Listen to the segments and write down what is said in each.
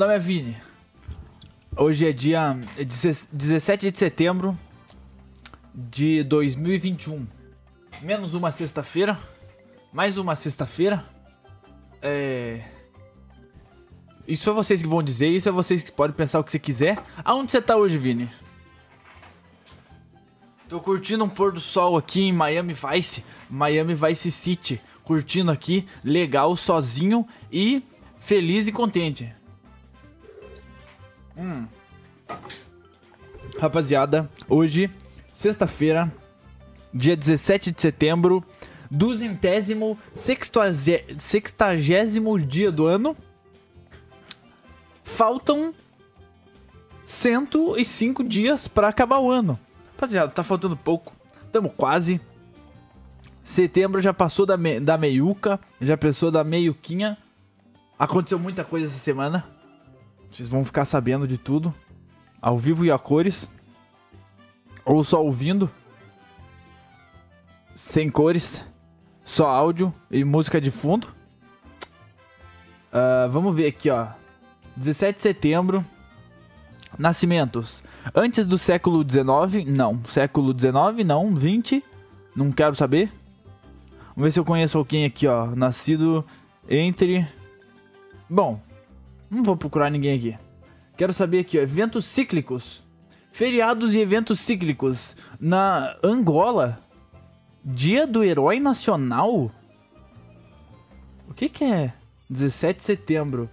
nome é Vini. Hoje é dia 17 de setembro de 2021. Menos uma sexta-feira. Mais uma sexta-feira. É. Isso é vocês que vão dizer, isso é vocês que podem pensar o que você quiser. Aonde você tá hoje, Vini? Tô curtindo um pôr do sol aqui em Miami Vice, Miami Vice City. Curtindo aqui, legal, sozinho e feliz e contente. Hum. Rapaziada, hoje, sexta-feira, dia 17 de setembro, duzentésimo, sextagésimo dia do ano. Faltam 105 dias para acabar o ano. Rapaziada, tá faltando pouco. Tamo quase. Setembro já passou da, me, da meiuca, já passou da meiuquinha. Aconteceu muita coisa essa semana. Vocês vão ficar sabendo de tudo. Ao vivo e a cores. Ou só ouvindo. Sem cores. Só áudio e música de fundo. Uh, vamos ver aqui, ó. 17 de setembro. Nascimentos. Antes do século XIX? Não. Século XIX? Não. 20? Não quero saber. Vamos ver se eu conheço alguém aqui, ó. Nascido entre. Bom, não vou procurar ninguém aqui. Quero saber aqui, ó. Eventos cíclicos. Feriados e eventos cíclicos. Na Angola. Dia do Herói Nacional? O que, que é 17 de setembro?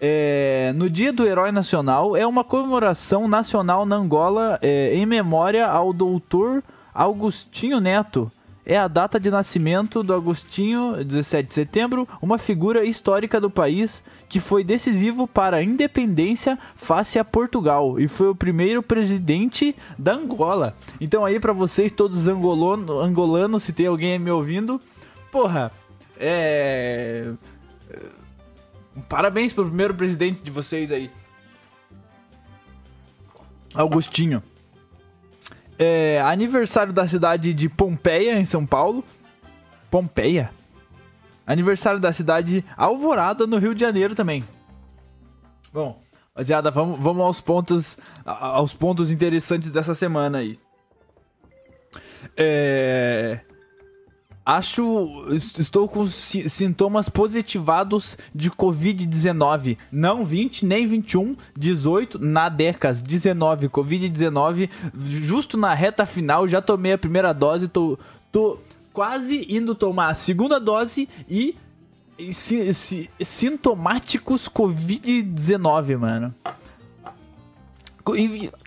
É, no Dia do Herói Nacional é uma comemoração nacional na Angola é, em memória ao doutor Augustinho Neto. É a data de nascimento do Agostinho, 17 de setembro, uma figura histórica do país que foi decisivo para a independência face a Portugal e foi o primeiro presidente da Angola. Então aí para vocês todos angolano, angolanos, se tem alguém me ouvindo, porra, é Parabéns pro primeiro presidente de vocês aí. Augustinho. É, aniversário da cidade de Pompeia, em São Paulo. Pompeia? Aniversário da cidade Alvorada, no Rio de Janeiro também. Bom, rapaziada, vamos, vamos aos pontos aos pontos interessantes dessa semana aí. É... Acho. Estou com sintomas positivados de Covid-19. Não 20, nem 21, 18, na década 19, Covid-19. Justo na reta final, já tomei a primeira dose, tô, tô quase indo tomar a segunda dose e. si, si, sintomáticos Covid-19, mano.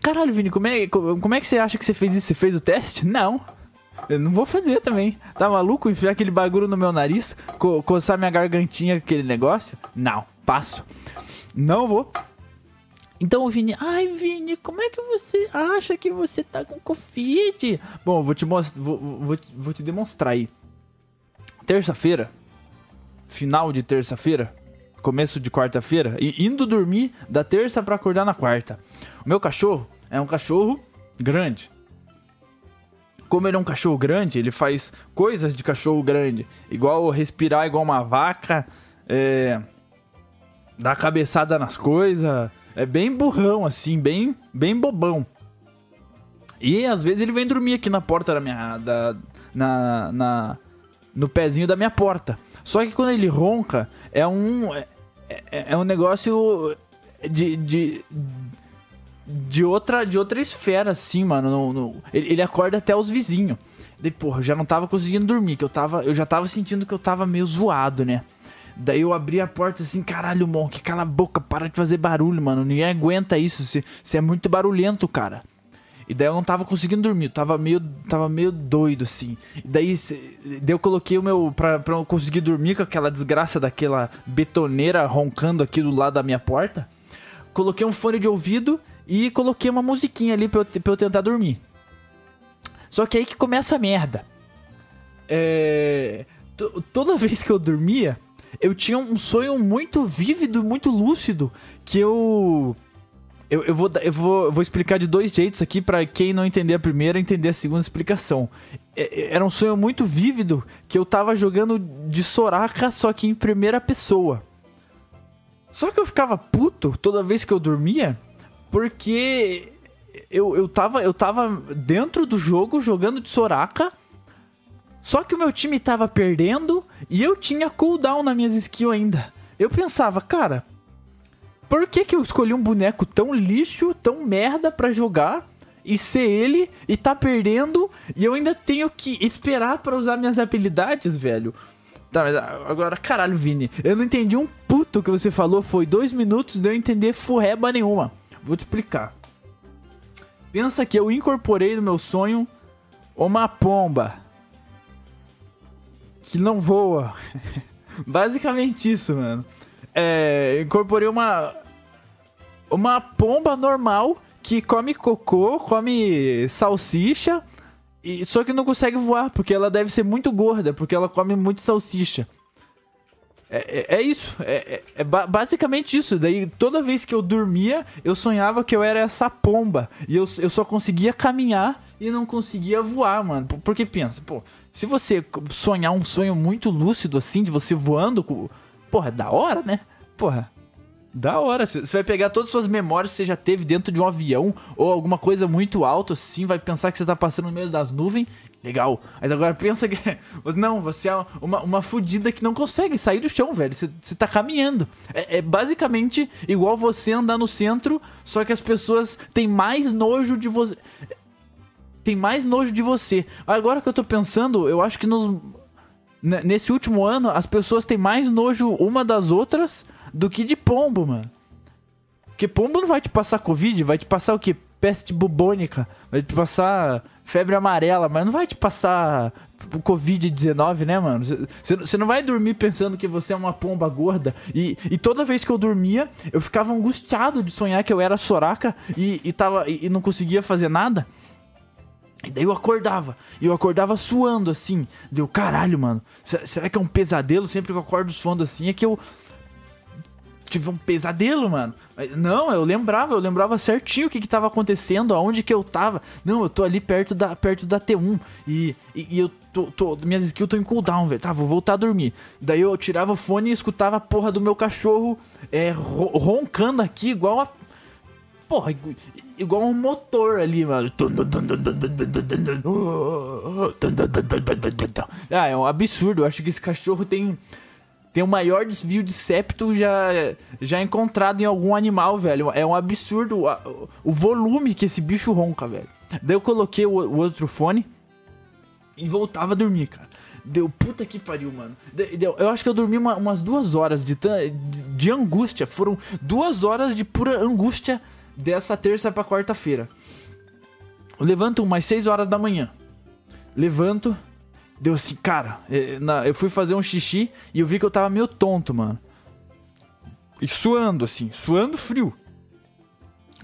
Caralho, Vini, como é, como é que você acha que você fez isso? Você fez o teste? Não. Eu não vou fazer também. Tá maluco? Enfiar aquele bagulho no meu nariz? Co coçar minha gargantinha aquele negócio? Não, passo. Não vou. Então o Vini, ai Vini, como é que você acha que você tá com Covid? Bom, vou te mostrar, vou, vou, vou te demonstrar aí. Terça-feira, final de terça-feira, começo de quarta-feira, e indo dormir da terça para acordar na quarta. O meu cachorro é um cachorro grande, como ele é um cachorro grande, ele faz coisas de cachorro grande. Igual respirar igual uma vaca, é, dar cabeçada nas coisas. É bem burrão, assim, bem, bem bobão. E às vezes ele vem dormir aqui na porta da minha. Da, na, na, no pezinho da minha porta. Só que quando ele ronca, é um. É, é, é um negócio de, de, de outra, de outra esfera, assim, mano. No, no, ele, ele, acorda até os vizinhos. Daí, porra, eu já não tava conseguindo dormir, que eu tava. Eu já tava sentindo que eu tava meio zoado, né? Daí eu abri a porta assim, caralho, Monk, cala a boca, para de fazer barulho, mano. Ninguém aguenta isso. Você é muito barulhento, cara. E daí eu não tava conseguindo dormir, tava meio, tava meio doido, assim. E daí, daí eu coloquei o meu. Pra, pra eu conseguir dormir com aquela desgraça daquela betoneira roncando aqui do lado da minha porta. Coloquei um fone de ouvido e coloquei uma musiquinha ali pra eu, pra eu tentar dormir. Só que aí que começa a merda. É... Toda vez que eu dormia, eu tinha um sonho muito vívido, muito lúcido, que eu Eu, eu, vou, eu, vou, eu vou explicar de dois jeitos aqui pra quem não entender a primeira entender a segunda explicação. É- é- Era um sonho muito vívido que eu tava jogando de Soraka, só que em primeira pessoa. Só que eu ficava puto toda vez que eu dormia, porque eu, eu, tava, eu tava dentro do jogo jogando de Soraka, só que o meu time tava perdendo e eu tinha cooldown nas minhas skills ainda. Eu pensava, cara, por que, que eu escolhi um boneco tão lixo, tão merda pra jogar e ser ele e tá perdendo e eu ainda tenho que esperar pra usar minhas habilidades, velho? Tá, mas agora, caralho, Vini, eu não entendi um puto que você falou, foi dois minutos de eu entender furreba nenhuma. Vou te explicar. Pensa que eu incorporei no meu sonho uma pomba que não voa. Basicamente isso, mano. É, incorporei uma uma pomba normal que come cocô, come salsicha, e só que não consegue voar porque ela deve ser muito gorda, porque ela come muito salsicha. É, é- é isso, é, é- é ba- basicamente isso. Daí toda vez que eu dormia, eu sonhava que eu era essa pomba. E eu, eu só conseguia caminhar e não conseguia voar, mano. Por- Porque pensa, pô, se você sonhar um sonho muito lúcido assim, de você voando, porra, é da hora, né? Porra. Da hora, você vai pegar todas as suas memórias que você já teve dentro de um avião ou alguma coisa muito alta assim, vai pensar que você tá passando no meio das nuvens, legal. Mas agora pensa que. Não, você é uma, uma fudida que não consegue sair do chão, velho. Você, você tá caminhando. É, é basicamente igual você andar no centro, só que as pessoas têm mais nojo de você. Tem mais nojo de você. Agora que eu tô pensando, eu acho que nos, nesse último ano, as pessoas têm mais nojo uma das outras do que de pombo, mano. Porque pombo não vai te passar Covid, vai te passar o quê? Peste bubônica, vai te passar febre amarela, mas não vai te passar o Covid-19, né, mano? Você não vai dormir pensando que você é uma pomba gorda. E, e toda vez que eu dormia, eu ficava angustiado de sonhar que eu era Soraka e, e, tava, e, e não conseguia fazer nada. E daí eu acordava. E eu acordava suando assim. Deu, caralho, mano. se- Será que é um pesadelo? Sempre que eu acordo suando assim é que eu. Tive um pesadelo, mano. Não, eu lembrava, eu lembrava certinho o que, que tava acontecendo, aonde que eu tava. Não, eu tô ali perto da, perto da T1. E, e, e eu tô, tô. Minhas skills estão em cooldown, velho. Tá, vou voltar a dormir. Daí eu tirava o fone e escutava a porra do meu cachorro é, ro- roncando aqui, igual a Porra, igu- igual um motor ali, mano. Ah, é um absurdo. Eu acho que esse cachorro tem tem o maior desvio de septo já já encontrado em algum animal, velho. É um absurdo a- o volume que esse bicho ronca, velho. Daí eu coloquei o, o outro fone e voltava a dormir, cara. Deu puta que pariu, mano. De- deu- eu acho que eu dormi uma- umas duas horas de, de, de angústia. Foram duas horas de pura angústia dessa terça pra quarta-feira. Levanto umas 6 horas da manhã. Levanto, deu assim, cara. eh, na- eu fui fazer um xixi e eu vi que eu tava meio tonto, mano. E suando, assim, suando frio.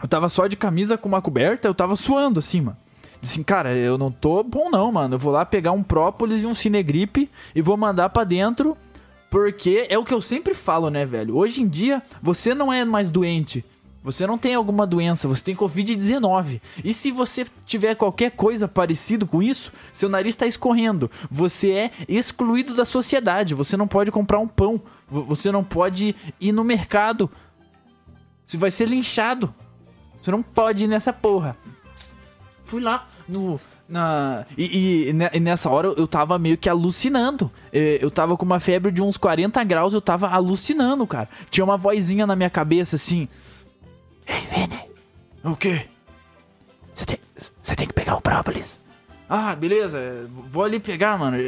Eu tava só de camisa com uma coberta, eu tava suando, assim, mano. Disse assim, cara, eu não tô bom não, mano. Eu vou lá pegar um própolis e um cinegripe e vou mandar pra dentro. Porque é o que eu sempre falo, né, velho? Hoje em dia, você não é mais doente. Você não tem alguma doença, você tem Covid-19. E se você tiver qualquer coisa parecido com isso, seu nariz tá escorrendo. Você é excluído da sociedade. Você não pode comprar um pão. Vo- Você não pode ir no mercado. Você vai ser linchado. Você não pode ir nessa porra. Fui lá no. Na, e, e e nessa hora eu- tava meio que alucinando. Eh, Eu tava com uma febre de uns 40 graus, eu tava alucinando, cara. Tinha uma vozinha na minha cabeça assim. Ei, Vini. O quê? Você tem, você tem que pegar o própolis. Ah, beleza. Vou ali pegar, mano. Eh,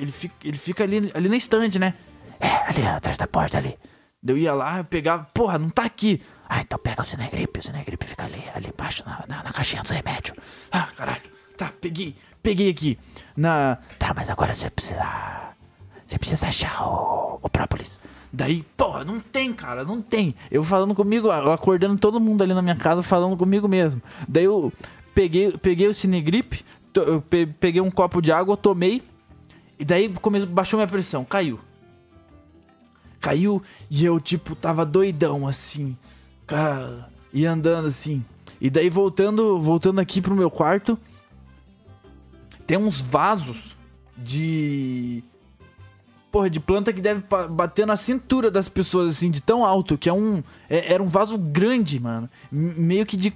Ele fica, ele fica ali, ali na estante, né? É, ali atrás da porta ali. Eu ia lá, eu pegava. Porra, não tá aqui. Ah, então pega o Cinegripe. O Cinegripe fica ali, ali embaixo na, na, na caixinha dos remédios. Ah, caralho. Tá, peguei. Peguei aqui. Na. Tá, mas agora você precisa. Você precisa achar o, o própolis. Daí, porra, não tem, cara, não tem. Eu falando comigo, acordando todo mundo ali na minha casa, falando comigo mesmo. Daí eu peguei, peguei o Cinegripe, peguei um copo de água, tomei. E daí começou, baixou minha pressão, caiu. Caiu e eu, tipo, tava doidão assim. Cara. e andando assim. E daí voltando, voltando aqui pro meu quarto, tem uns vasos de porra de planta que deve bater na cintura das pessoas assim de tão alto, que é um é, era um vaso grande, mano, meio que de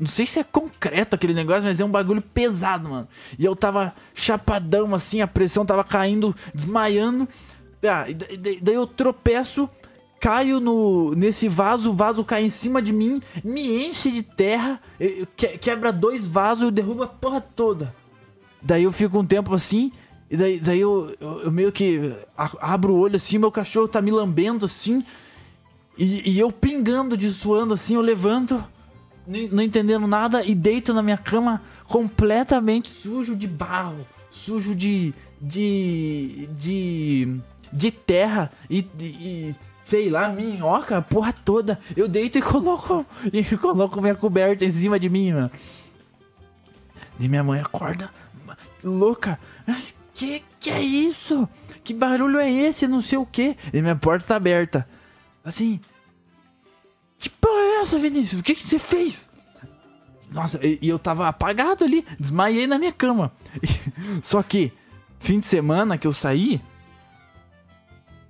não sei se é concreto aquele negócio, mas é um bagulho pesado, mano. E eu tava chapadão assim, a pressão tava caindo, desmaiando. Ah, daí eu tropeço, caio no, nesse vaso, o vaso cai em cima de mim, me enche de terra, quebra dois vasos e derruba a porra toda. Daí eu fico um tempo assim, e daí, daí eu, eu, eu meio que abro o olho assim, meu cachorro tá me lambendo assim, e, e eu pingando de suando assim, eu levanto, não entendendo nada, e deito na minha cama completamente sujo de barro, sujo de. de. de. de terra e, e sei lá, minhoca, porra toda. Eu deito e coloco e coloco minha coberta em cima de mim, mano. E minha mãe acorda louca. Que que é isso? Que barulho é esse? Não sei o que. E minha porta tá aberta. Assim. Que porra é essa, Vinícius? O que que você fez? Nossa, e, e eu tava apagado ali, desmaiei na minha cama. Só que, fim de semana que eu saí,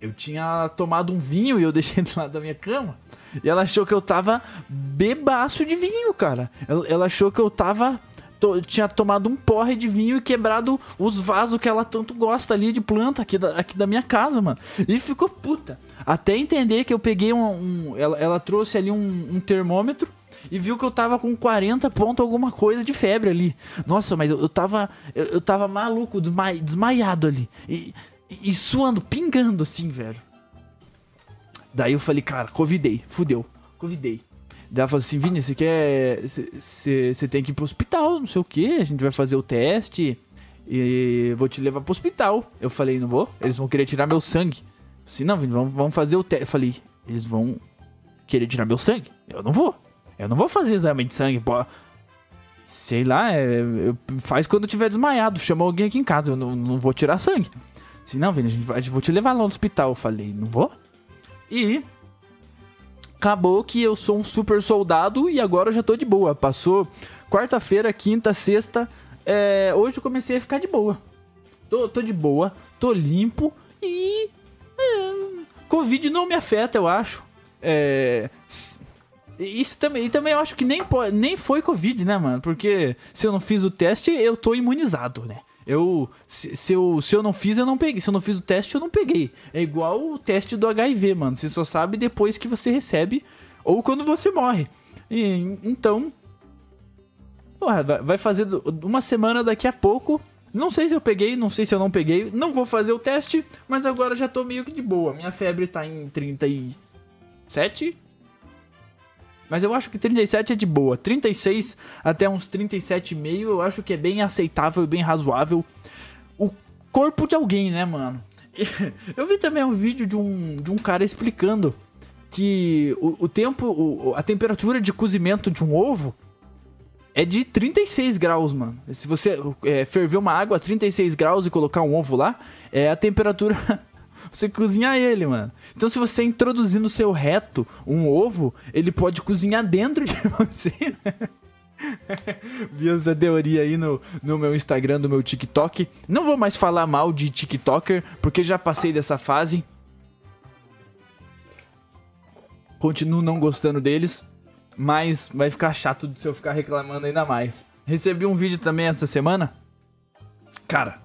eu tinha tomado um vinho e eu deixei do lado da minha cama. E ela achou que eu tava bebaço de vinho, cara. Ela, ela achou que eu tava. To, tinha tomado um porre de vinho e quebrado os vasos que ela tanto gosta ali de planta aqui da, aqui da minha casa, mano. E ficou puta. Até entender que eu peguei um. um ela, ela trouxe ali um, um termômetro e viu que eu tava com 40 pontos alguma coisa de febre ali. Nossa, mas eu, eu tava. Eu, eu tava maluco, desma, desmaiado ali. E, e suando, pingando assim, velho. Daí eu falei, cara, convidei, fudeu, convidei. Ela falou assim, Vini, você quer. Você tem que ir pro hospital, não sei o que, a gente vai fazer o teste e vou te levar pro hospital. Eu falei, não vou, eles vão querer tirar meu sangue. Eu assim, não, Vini, vamos, vamos fazer o teste. Eu falei, eles vão querer tirar meu sangue? Eu não vou. Eu não vou fazer exame de sangue, pô. Sei lá, é, faz quando eu tiver desmaiado. Chama alguém aqui em casa, eu não, não vou tirar sangue. Assim, não, Vini, a gente vai, vou te levar lá no hospital. Eu falei, não vou. E acabou que eu sou um super soldado e agora eu já tô de boa. Passou quarta-feira, quinta, sexta. É, hoje eu comecei a ficar de boa. Tô, tô de boa, tô limpo e. É, Covid não me afeta, eu acho. É, isso também, e também eu acho que nem, nem foi Covid, né, mano? Porque se eu não fiz o teste, eu tô imunizado, né? Eu se, se, eu, se eu não fiz, eu não peguei. Se eu não fiz o teste, eu não peguei. É igual o teste do HIV, mano. Você só sabe depois que você recebe ou quando você morre. E, então, porra, vai fazer uma semana daqui a pouco. Não sei se eu peguei, não sei se eu não peguei. Não vou fazer o teste, mas agora já tô meio que de boa. Minha febre tá em 37, mas eu acho que 37 é de boa. 36 até uns 37,5 eu acho que é bem aceitável e bem razoável. O corpo de alguém, né, mano? Eu vi também um vídeo de um, de um cara explicando que o, o tempo, o, a temperatura de cozimento de um ovo é de 36 graus, mano. Se você é, ferver uma água a 36 graus e colocar um ovo lá, é a temperatura você cozinhar ele, mano. Então, se você introduzir no seu reto um ovo, ele pode cozinhar dentro de você. Vi essa teoria aí no, no meu Instagram, no meu TikTok. Não vou mais falar mal de TikToker, porque já passei dessa fase. Continuo não gostando deles, mas vai ficar chato se eu ficar reclamando ainda mais. Recebi um vídeo também essa semana. Cara,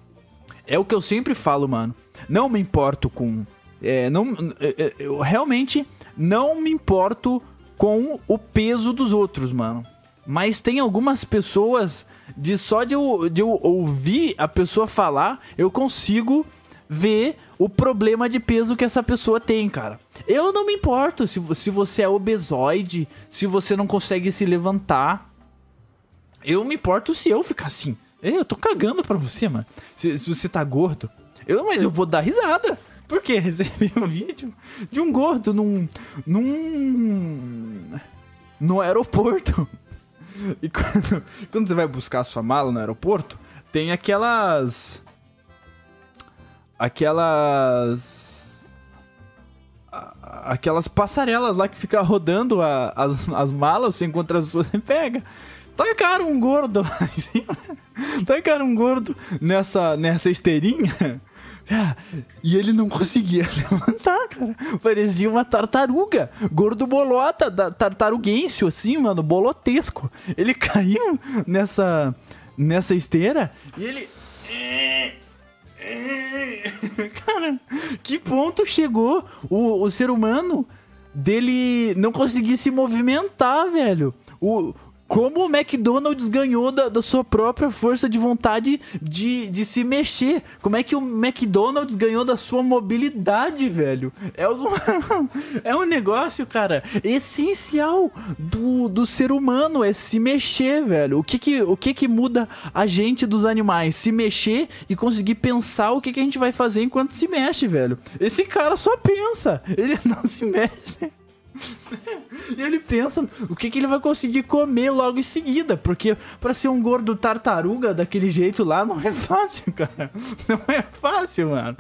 é o que eu sempre falo, mano. Não me importo com. É, não, é, é, eu realmente não me importo com o peso dos outros, mano. Mas tem algumas pessoas de só de eu, de eu ouvir a pessoa falar, eu consigo ver o problema de peso que essa pessoa tem, cara. Eu não me importo se, se você é obesoide, se você não consegue se levantar. Eu me importo se eu ficar assim. Eu tô cagando pra você, mano. Se, se você tá gordo. Eu, mas eu vou dar risada. Porque recebi um vídeo de um gordo num. num. no aeroporto. E quando, quando você vai buscar sua mala no aeroporto, tem aquelas. Aquelas. aquelas passarelas lá que fica rodando a, as, as malas, você encontra as pessoas e pega. Tacaram um gordo lá em cima. Tacaram um gordo nessa, nessa esteirinha. E ele não conseguia levantar, cara. Parecia uma tartaruga. Gordo bolota, da, tartaruguense, assim, mano, bolotesco. Ele caiu nessa, nessa esteira e ele. Cara, que ponto chegou o, o ser humano dele não conseguir se movimentar, velho? O, como o McDonald's ganhou da, da, sua própria força de vontade de, de se mexer. Como é que o McDonald's ganhou da sua mobilidade, velho? É, um, é um negócio, cara, essencial do, do ser humano, é se mexer, velho. O que que, o que que muda a gente dos animais? Se mexer e conseguir pensar o que, que a gente vai fazer enquanto se mexe, velho. Esse cara só pensa, ele não se mexe. e ele pensa o que, que ele vai conseguir comer logo em seguida. Porque para ser um gordo tartaruga daquele jeito lá não é fácil, cara. Não é fácil, mano.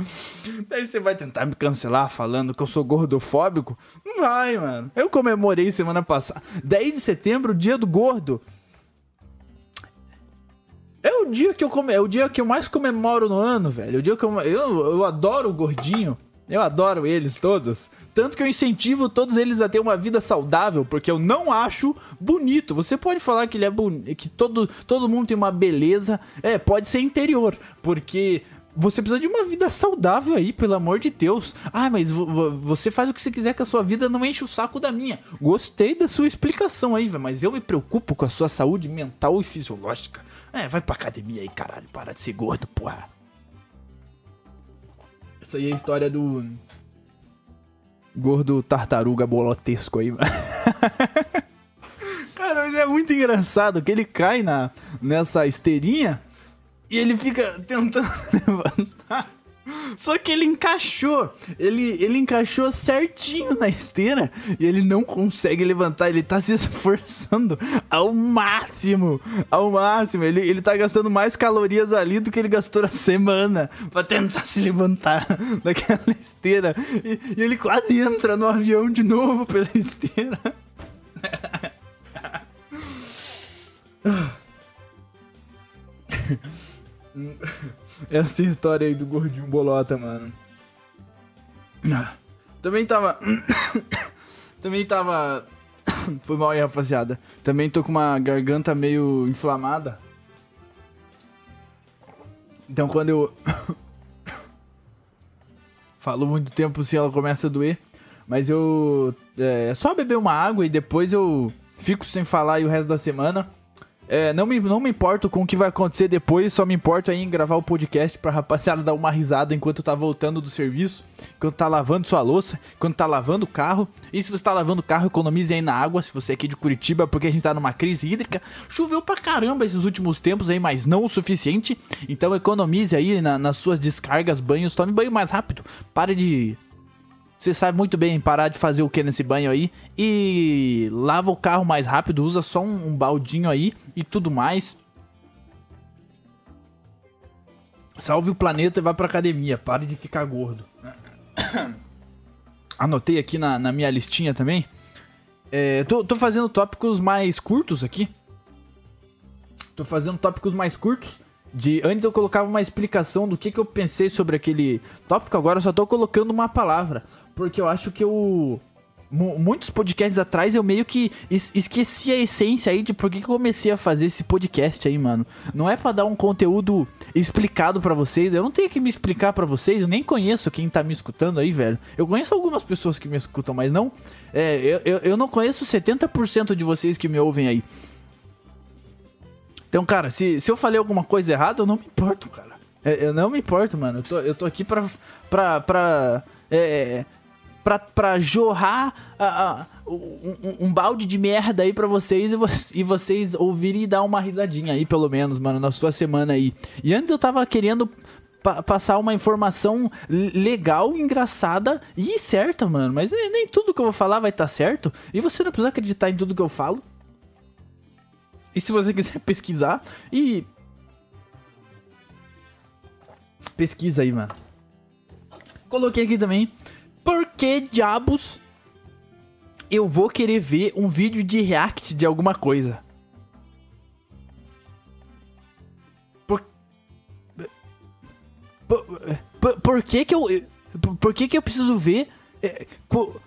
Daí você vai tentar me cancelar falando que eu sou gordofóbico? Não vai, mano. Eu comemorei semana passada. 10 de setembro, dia do gordo. É o dia que eu come... é o dia que eu mais comemoro no ano, velho. O dia que eu, eu, eu adoro o gordinho. Eu adoro eles todos. Tanto que eu incentivo todos eles a ter uma vida saudável, porque eu não acho bonito. Você pode falar que ele é bonito, que todo, todo mundo tem uma beleza. É, pode ser interior, porque você precisa de uma vida saudável aí, pelo amor de Deus. Ah, mas você faz o que você quiser com a sua vida, não enche o saco da minha. Gostei da sua explicação aí, mas eu me preocupo com a sua saúde mental e fisiológica. É, vai pra academia aí, caralho, para de ser gordo, porra. Essa aí é a história do. Gordo tartaruga bolotesco aí, mano. Cara, mas é muito engraçado que ele cai na, nessa esteirinha e ele fica tentando levantar. Só que ele encaixou. Ele, ele encaixou certinho na esteira e ele não consegue levantar. Ele tá se esforçando ao máximo. Ao máximo. Ele, ele tá gastando mais calorias ali do que ele gastou na semana pra tentar se levantar daquela esteira. E, e ele quase entra no avião de novo pela esteira. Essa história aí do gordinho bolota, mano. Também tava. Também tava. Foi mal aí, rapaziada. Também tô com uma garganta meio inflamada. Então quando eu. Falo muito tempo se ela começa a doer. Mas eu. É só beber uma água e depois eu fico sem falar aí o resto da semana. É, não, me, não me importo com o que vai acontecer depois, só me importo aí em gravar o podcast pra rapaziada dar uma risada enquanto tá voltando do serviço, enquanto tá lavando sua louça, enquanto tá lavando o carro. E se você tá lavando o carro, economize aí na água, se você é aqui de Curitiba, porque a gente tá numa crise hídrica. Choveu pra caramba esses últimos tempos aí, mas não o suficiente. Então economize aí na, nas suas descargas, banhos, tome banho mais rápido. Pare de você sabe muito bem parar de fazer o que nesse banho aí. E lava o carro mais rápido, usa só um, um baldinho aí e tudo mais. Salve o planeta e vá pra academia. Pare de ficar gordo. Anotei aqui na, na minha listinha também. É, tô, tô fazendo tópicos mais curtos aqui. Tô fazendo tópicos mais curtos de antes eu colocava uma explicação do que, que eu pensei sobre aquele tópico, agora eu só tô colocando uma palavra, porque eu acho que eu muitos podcasts atrás eu meio que esqueci a essência aí de por que, que eu comecei a fazer esse podcast aí, mano. Não é para dar um conteúdo explicado para vocês, eu não tenho que me explicar para vocês, eu nem conheço quem tá me escutando aí, velho. Eu conheço algumas pessoas que me escutam, mas não. É, eu, eu, eu não conheço 70% de vocês que me ouvem aí. Então, cara, se, se eu falei alguma coisa errada, eu não me importo, cara. É, eu não me importo, mano. Eu tô, eu tô aqui pra. pra. pra. É, pra, pra jorrar um, um, balde de merda aí pra vocês e, vo e vocês ouvirem e dar uma risadinha aí, pelo menos, mano, na sua semana aí. E antes eu tava querendo pa passar uma informação legal, engraçada e certa, mano. Mas nem tudo que eu vou falar vai estar tá certo. E você não precisa acreditar em tudo que eu falo. E se você quiser pesquisar, e. Pesquisa aí, mano. Coloquei aqui também. Por que diabos eu vou querer ver um vídeo de react de alguma coisa? Por, por, por, por que que eu... Por, que que eu preciso ver... é, co-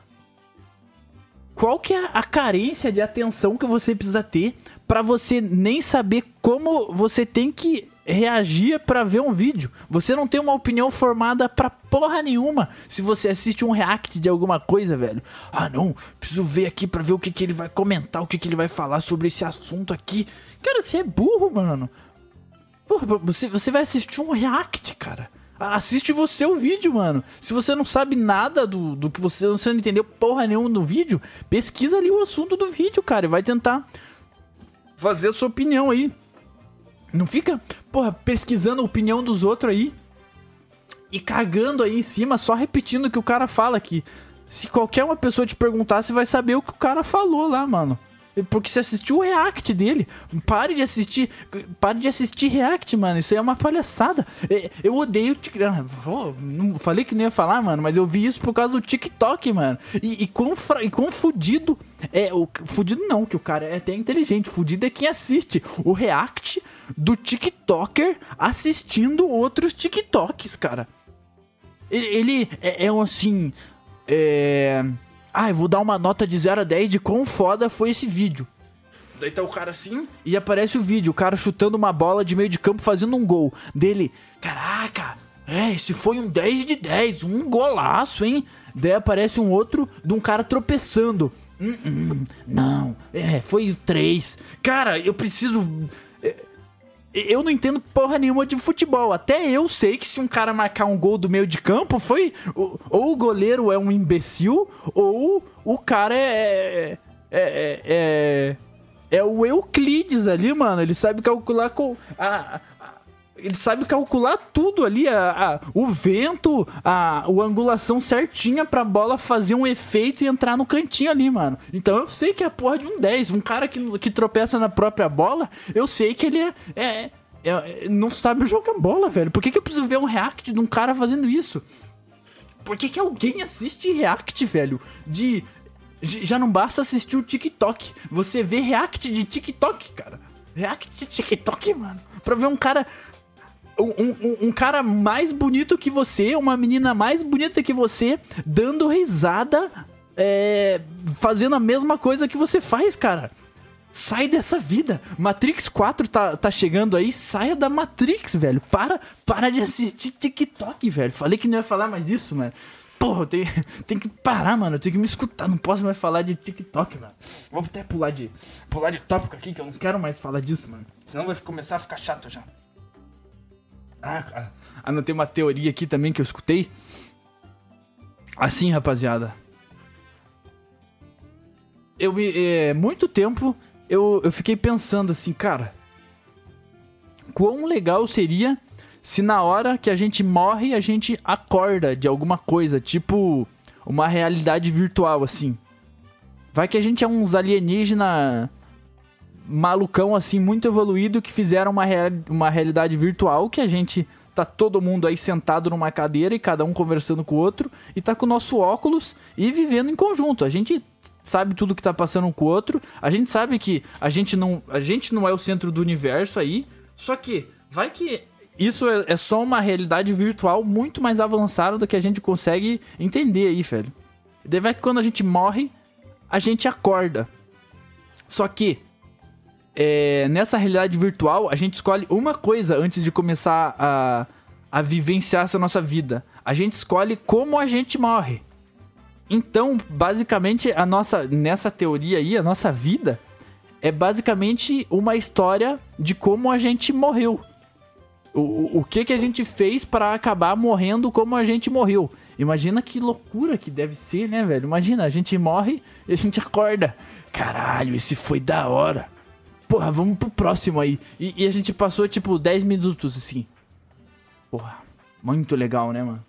qual que é a carência de atenção que você precisa ter pra você nem saber como você tem que reagir pra ver um vídeo? Você não tem uma opinião formada pra porra nenhuma se você assiste um react de alguma coisa, velho. Ah, não, preciso ver aqui pra ver o que, que ele vai comentar, o que, que ele vai falar sobre esse assunto aqui. Cara, você é burro, mano. Porra, você, você vai assistir um react, cara. Assiste você o vídeo, mano. Se você não sabe nada do, do que você, você não entendeu porra nenhuma no vídeo, pesquisa ali o assunto do vídeo, cara. E vai tentar fazer a sua opinião aí. Não fica, porra, pesquisando a opinião dos outros aí e cagando aí em cima, só repetindo o que o cara fala aqui. Se qualquer uma pessoa te perguntar, você vai saber o que o cara falou lá, mano. Porque você assistiu o react dele. Pare de assistir. Pare de assistir react, mano. Isso aí é uma palhaçada. É, Eu odeio. Ah, Não falei que nem ia falar, mano, mas eu vi isso por causa do TikTok, mano. E, e, quão, e quão fudido. É, o, fudido não, que o cara é até inteligente. Fudido é quem assiste o react do TikToker assistindo outros TikToks, cara. Ele, ele é, é um assim. É. Ah, eu vou dar uma nota de 0 a 10 de quão foda foi esse vídeo. Daí tá o cara assim e aparece o vídeo, o cara chutando uma bola de meio de campo fazendo um gol. Dele, caraca, é, esse foi um 10 de 10, um golaço, hein? Daí aparece um outro de um cara tropeçando. Hum, hum, não, é, foi 3. Cara, eu preciso. Eu não entendo porra nenhuma de futebol. Até eu sei que se um cara marcar um gol do meio de campo, foi. Ou, o goleiro é um imbecil, ou o cara é. É. É. é, é o Euclides ali, mano. Ele sabe calcular com. A- ele sabe calcular tudo ali, a, a- o vento, a, a angulação certinha pra bola fazer um efeito e entrar no cantinho ali, mano. Então eu sei que é a porra de um 10. Um cara que, que tropeça na própria bola, eu sei que ele é, é- é- não sabe jogar bola, velho. Por que, que eu preciso ver um react de um cara fazendo isso? Por que, que alguém assiste react, velho? De. de- Já não basta assistir o TikTok. Você vê react de TikTok, cara. React de TikTok, mano. Pra ver um cara. Um, um- um cara mais bonito que você, uma menina mais bonita que você, dando risada, é, fazendo a mesma coisa que você faz, cara. Sai dessa vida. Matrix 4 tá, tá chegando aí. Saia da Matrix, velho. Para, para de assistir TikTok, velho. Falei que não ia falar mais disso, mano. Porra, eu tenho, que parar, mano. Eu tenho que me escutar. Não posso mais falar de TikTok, mano. Vou até pular de, pular de tópico aqui, que eu não quero mais falar disso, mano. Senão vai começar a ficar chato já. Ah, ah, anotei uma teoria aqui também que eu escutei. Assim, rapaziada. Eu me. É, muito tempo eu, eu fiquei pensando assim, cara. Quão legal seria se na hora que a gente morre a gente acorda de alguma coisa, tipo uma realidade virtual, assim. Vai que a gente é uns alienígena malucão assim, muito evoluído, que fizeram uma, real- uma realidade virtual que a gente tá todo mundo aí sentado numa cadeira e cada um conversando com o outro e tá com o nosso óculos e vivendo em conjunto. A gente sabe tudo que tá passando um com o outro, a gente sabe que a gente não, a gente não é o centro do universo aí, só que vai que isso é, é só uma realidade virtual muito mais avançada do que a gente consegue entender aí, velho. Daí vai que quando a gente morre, a gente acorda. Só que é, nessa realidade virtual, a gente escolhe uma coisa antes de começar a, a vivenciar essa nossa vida. A gente escolhe como a gente morre. Então, basicamente, a nossa nessa teoria aí, a nossa vida é basicamente uma história de como a gente morreu. O, o, que que a gente fez para acabar morrendo como a gente morreu. Imagina que loucura que deve ser, né, velho? Imagina, a gente morre e a gente acorda. Caralho, esse foi da hora. Porra, vamos pro próximo aí. E, e a gente passou, tipo, 10 minutos, assim. Porra, muito legal, né, mano?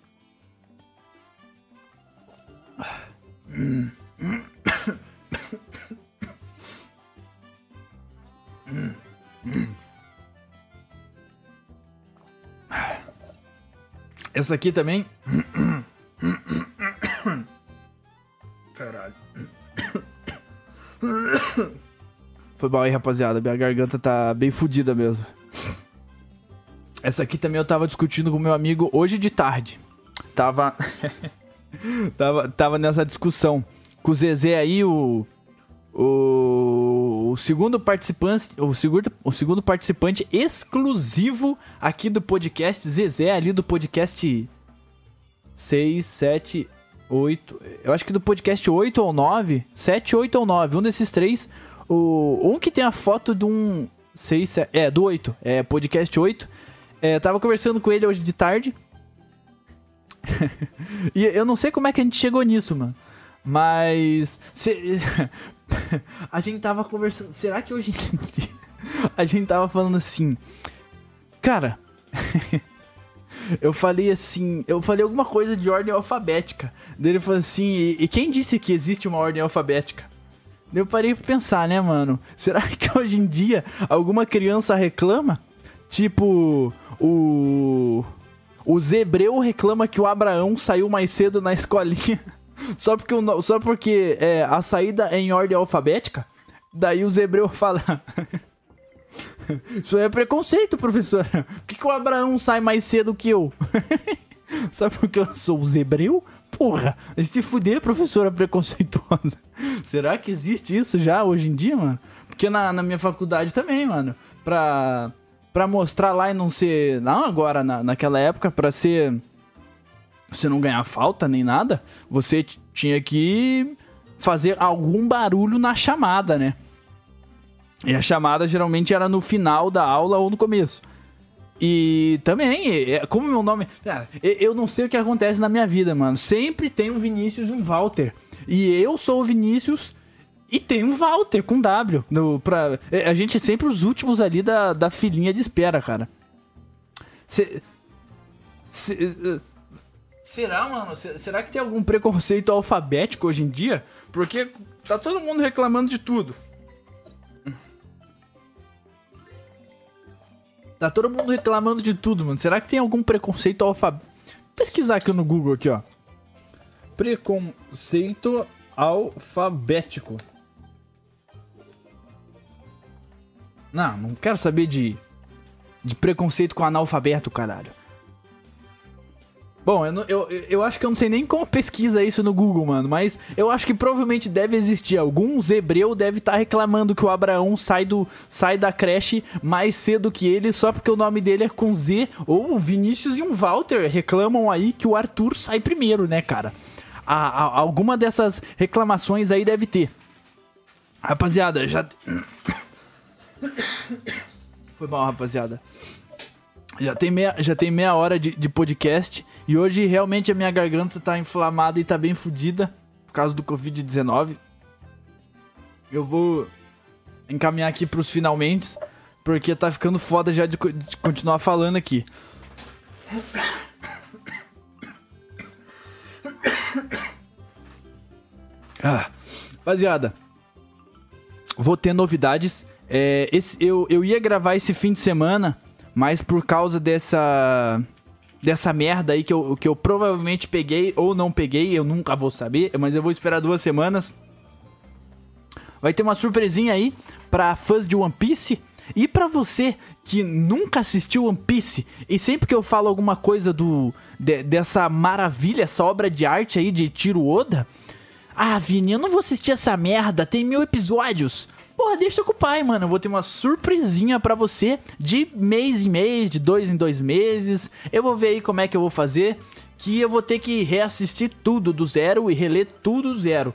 Essa aqui também. Caralho. Foi mal aí, rapaziada. Minha garganta tá bem fodida mesmo. Essa aqui também eu tava discutindo com meu amigo hoje de tarde. Tava. tava, tava nessa discussão. Com o Zezé aí, o. O, o segundo participante, o segundo, o segundo participante exclusivo aqui do podcast Zezé ali do podcast 6, 7, 8. Eu acho que do podcast 8 ou 9. 7, 8 ou 9. Um desses três. O, um que tem a foto de um. 6, 7, é, do 8. É, podcast 8. É, tava conversando com ele hoje de tarde. e eu não sei como é que a gente chegou nisso, mano. Mas. Se, a gente tava conversando. Será que hoje em dia. A gente tava falando assim. Cara. eu falei assim. Eu falei alguma coisa de ordem alfabética. Daí ele falou assim. E, e quem disse que existe uma ordem alfabética? Eu parei pra pensar, né, mano? Será que hoje em dia alguma criança reclama? Tipo. O. O Zebreu reclama que o Abraão saiu mais cedo na escolinha. Só porque, o, só porque é, a saída é em ordem alfabética? Daí o Zebreu fala. Isso é preconceito, professora. Por que, que o Abraão sai mais cedo que eu? Sabe porque eu sou o Zebreu? Porra, se fuder, professora preconceituosa. Será que existe isso já hoje em dia, mano? Porque na, na minha faculdade também, mano. Pra, pra mostrar lá e não ser. Não agora, na, naquela época, pra ser você não ganhar falta nem nada, você tinha que fazer algum barulho na chamada, né? E a chamada geralmente era no final da aula ou no começo. E também, é, como meu nome. Eu não sei o que acontece na minha vida, mano. Sempre tem um Vinícius e um Walter. E eu sou o Vinícius e tem um Walter com W. No, pra, é, a gente é sempre os últimos ali da, da filinha de espera, cara. Cê, Será, mano? Será que tem algum preconceito alfabético hoje em dia? Porque tá todo mundo reclamando de tudo. Tá todo mundo reclamando de tudo, mano. Será que tem algum preconceito alfabético? Pesquisar aqui no Google aqui, ó. Preconceito alfabético. Não, não quero saber de de preconceito com analfabeto, caralho. Bom, eu, eu, eu acho que eu não sei nem como pesquisa isso no Google, mano. Mas eu acho que provavelmente deve existir. Algum zebreu deve estar tá reclamando que o Abraão sai, do, sai da creche mais cedo que ele só porque o nome dele é com Z. Ou o Vinícius e um Walter reclamam aí que o Arthur sai primeiro, né, cara? A, a, alguma dessas reclamações aí deve ter. Rapaziada, já. Foi mal, rapaziada. Já tem meia, já tem meia hora de, de podcast. E hoje realmente a minha garganta tá inflamada e tá bem fodida por causa do Covid-19. Eu vou encaminhar aqui pros finalmente, porque tá ficando foda já de, de continuar falando aqui. Ah, rapaziada, vou ter novidades. É, esse, eu, eu ia gravar esse fim de semana, mas por causa dessa dessa merda aí que eu, que eu provavelmente peguei ou não peguei, eu nunca vou saber, mas eu vou esperar duas semanas. Vai ter uma surpresinha aí para fãs de One Piece. E para você que nunca assistiu One Piece e sempre que eu falo alguma coisa do de, dessa maravilha, essa obra de arte aí de Tiro Oda, ah, Vini, eu não vou assistir essa merda, tem mil episódios. Porra, deixa com o pai, mano. Eu vou ter uma surpresinha para você de mês em mês, de dois em dois meses. Eu vou ver aí como é que eu vou fazer. Que eu vou ter que reassistir tudo do zero e reler tudo do zero.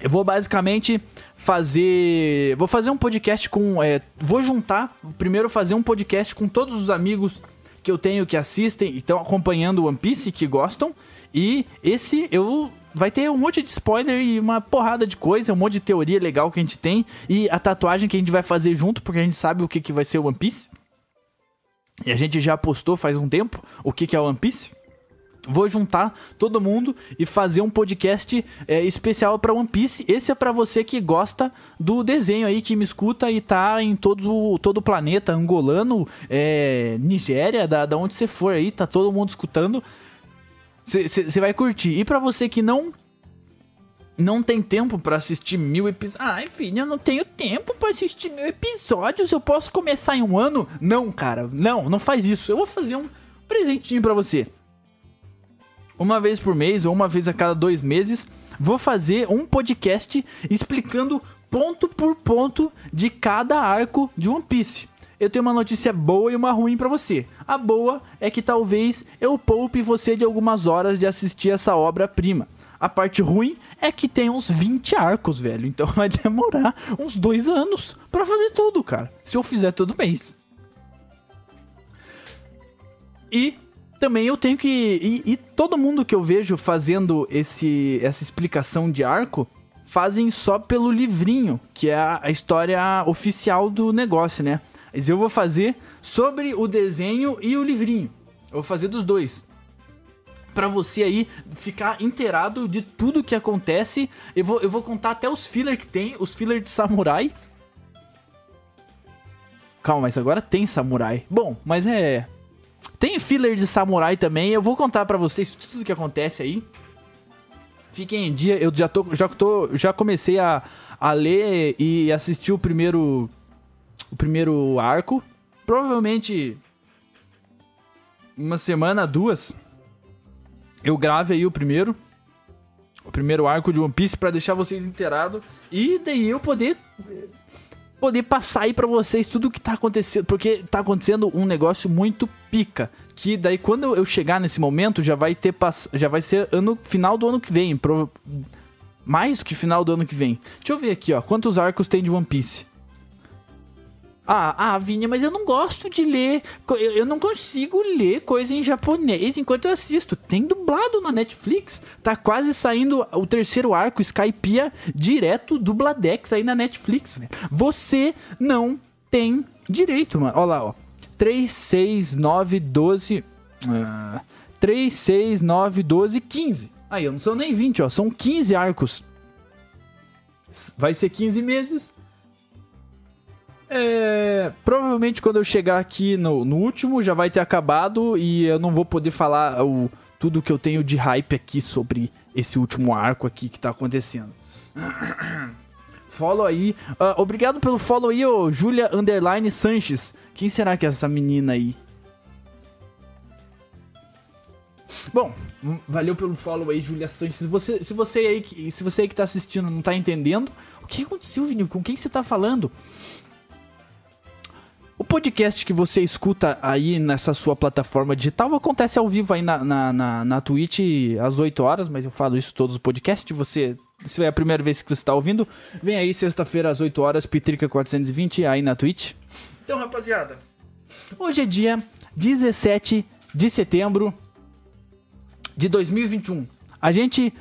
Eu vou basicamente fazer. Vou fazer um podcast com. É, vou juntar. Primeiro fazer um podcast com todos os amigos que eu tenho que assistem e estão acompanhando One Piece, que gostam. E esse eu vai ter um monte de spoiler e uma porrada de coisa, um monte de teoria legal que a gente tem e a tatuagem que a gente vai fazer junto, porque a gente sabe o que, que vai ser o One Piece. E a gente já postou faz um tempo o que, que é o One Piece. Vou juntar todo mundo e fazer um podcast é, especial para One Piece. Esse é para você que gosta do desenho aí, que me escuta e tá em todo, todo o planeta, angolano, é, Nigéria, da, da onde você for aí, tá todo mundo escutando. Você vai curtir. E para você que não não tem tempo pra assistir mil episódios. Ai, filho, eu não tenho tempo pra assistir mil episódios. Eu posso começar em um ano? Não, cara, não, não faz isso. Eu vou fazer um presentinho pra você. Uma vez por mês ou uma vez a cada dois meses, vou fazer um podcast explicando ponto por ponto de cada arco de One Piece. Eu tenho uma notícia boa e uma ruim pra você. A boa é que talvez eu poupe você de algumas horas de assistir essa obra-prima. A parte ruim é que tem uns 20 arcos, velho. Então vai demorar uns dois anos pra fazer tudo, cara. Se eu fizer todo mês. E também eu tenho que. E, e todo mundo que eu vejo fazendo esse, essa explicação de arco fazem só pelo livrinho, que é a, a história oficial do negócio, né? Mas eu vou fazer sobre o desenho e o livrinho. Eu vou fazer dos dois. Pra você aí ficar inteirado de tudo que acontece. Eu vou, eu vou contar até os filler que tem, os filler de samurai. Calma, mas agora tem samurai. Bom, mas é. Tem filler de samurai também. Eu vou contar pra vocês tudo que acontece aí. Fiquem em dia. Eu já tô. Já, tô, já comecei a, a ler e assistir o primeiro o primeiro arco. Provavelmente uma semana, duas, eu grave aí o primeiro. O primeiro arco de One Piece para deixar vocês inteirados. E daí eu poder poder passar aí para vocês tudo o que tá acontecendo, porque tá acontecendo um negócio muito pica, que daí quando eu chegar nesse momento já vai ter pass... já vai ser ano final do ano que vem, mais do que final do ano que vem. Deixa eu ver aqui, ó, quantos arcos tem de One Piece. Ah, ah, Vini, mas eu não gosto de ler. Eu, não consigo ler coisa em japonês enquanto eu assisto. Tem dublado na Netflix. Tá quase saindo o terceiro arco, Skypiea, direto dubladex aí na Netflix, velho. Você não tem direito, mano. Olha lá, ó. 3, 6, 9, 12. Uh, 3, 6, 9, 12, 15. Aí, eu não sou nem 20, ó. São 15 arcos. Vai ser 15 meses. É, provavelmente quando eu chegar aqui no, no, último já vai ter acabado e eu não vou poder falar o, tudo que eu tenho de hype aqui sobre esse último arco aqui que tá acontecendo. follow aí. Uh, obrigado pelo follow aí, ô Julia Underline Sanches. Quem será que é essa menina aí? Bom, hum, valeu pelo follow aí, Julia Sanches. Você, se você aí, se você aí que tá assistindo não tá entendendo, o que aconteceu, Vini? Com quem você tá falando? O podcast que você escuta aí nessa sua plataforma digital acontece ao vivo aí na, na, na, na Twitch às 8 horas, mas eu falo isso todos os podcasts. Você, se é a primeira vez que você está ouvindo, vem aí sexta-feira às 8 horas, Pitrica 420 aí na Twitch. Então, rapaziada, hoje é dia 17 de setembro de 2021. A gente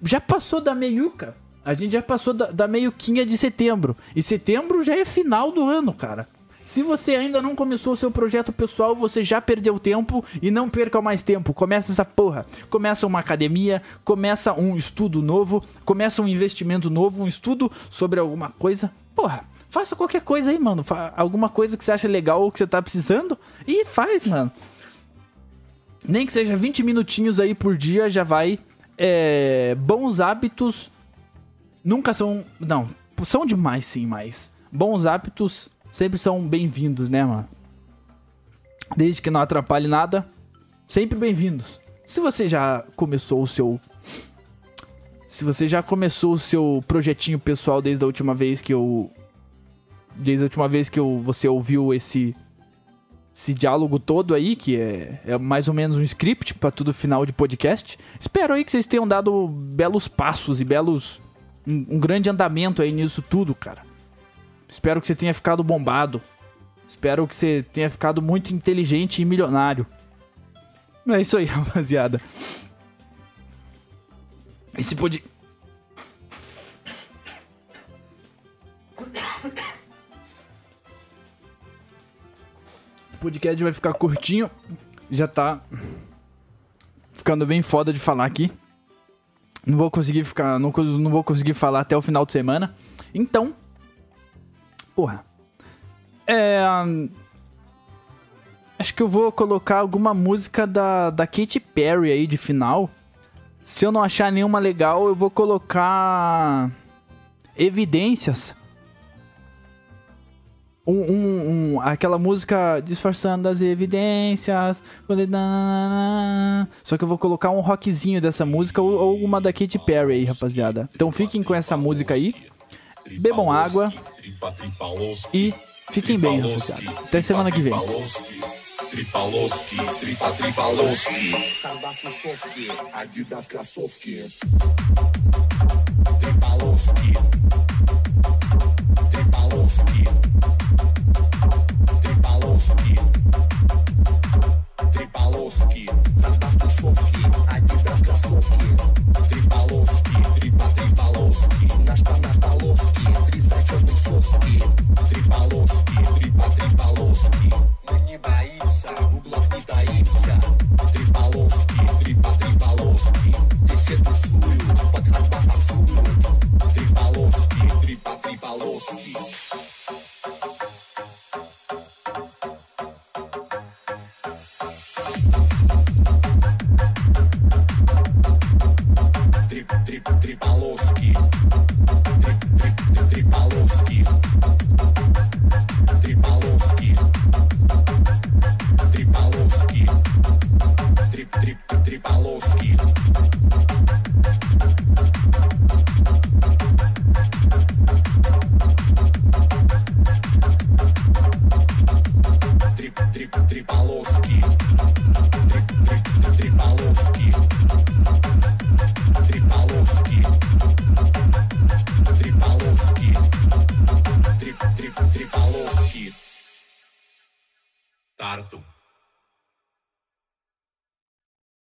já passou da meiuca. A gente já passou da, da meiuquinha de setembro. E setembro já é final do ano, cara. Se você ainda não começou o seu projeto pessoal, você já perdeu tempo e não perca mais tempo. Começa essa porra. Começa uma academia, começa um estudo novo, começa um investimento novo, um estudo sobre alguma coisa. Porra, faça qualquer coisa aí, mano. Alguma coisa que você acha legal ou que você tá precisando e faz, mano. Nem que seja 20 minutinhos aí por dia já vai. É, bons hábitos nunca são. Não, são demais sim, mas bons hábitos sempre são bem-vindos, né, mano? Desde que não atrapalhe nada, sempre bem-vindos. Se você já começou o seu se você já começou o seu projetinho pessoal desde a última vez que eu desde a última vez que eu, você ouviu esse esse diálogo todo aí, que é, é mais ou menos um script para tudo final de podcast. Espero aí que vocês tenham dado belos passos e belos um, um grande andamento aí nisso tudo, cara. Espero que você tenha ficado bombado. Espero que você tenha ficado muito inteligente e milionário. É isso aí, rapaziada. Esse pode. Esse podcast vai ficar curtinho. Já tá ficando bem foda de falar aqui. Não vou conseguir ficar. Não, não vou conseguir falar até o final de semana. Então, Porra. É. Acho que eu vou colocar alguma música da, da Katy Perry aí de final. Se eu não achar nenhuma legal, eu vou colocar evidências. Um, um, um, aquela música disfarçando as evidências. Só que eu vou colocar um rockzinho dessa música ou, ou uma da Katy Perry aí, rapaziada. Então fiquem com essa música aí. Bebam água. E fiquem bem, rapaziada. Até semana que vem. Tripaloski, tripa tripaloski. Karbastosovki, Adidas Krasovki. Tripaloski. Tripaloski. Tripaloski. Tripaloski. Karbastosovki, Adidas Krasovki. Tripaloski, tripa tripaloski. Nasta nastaloski,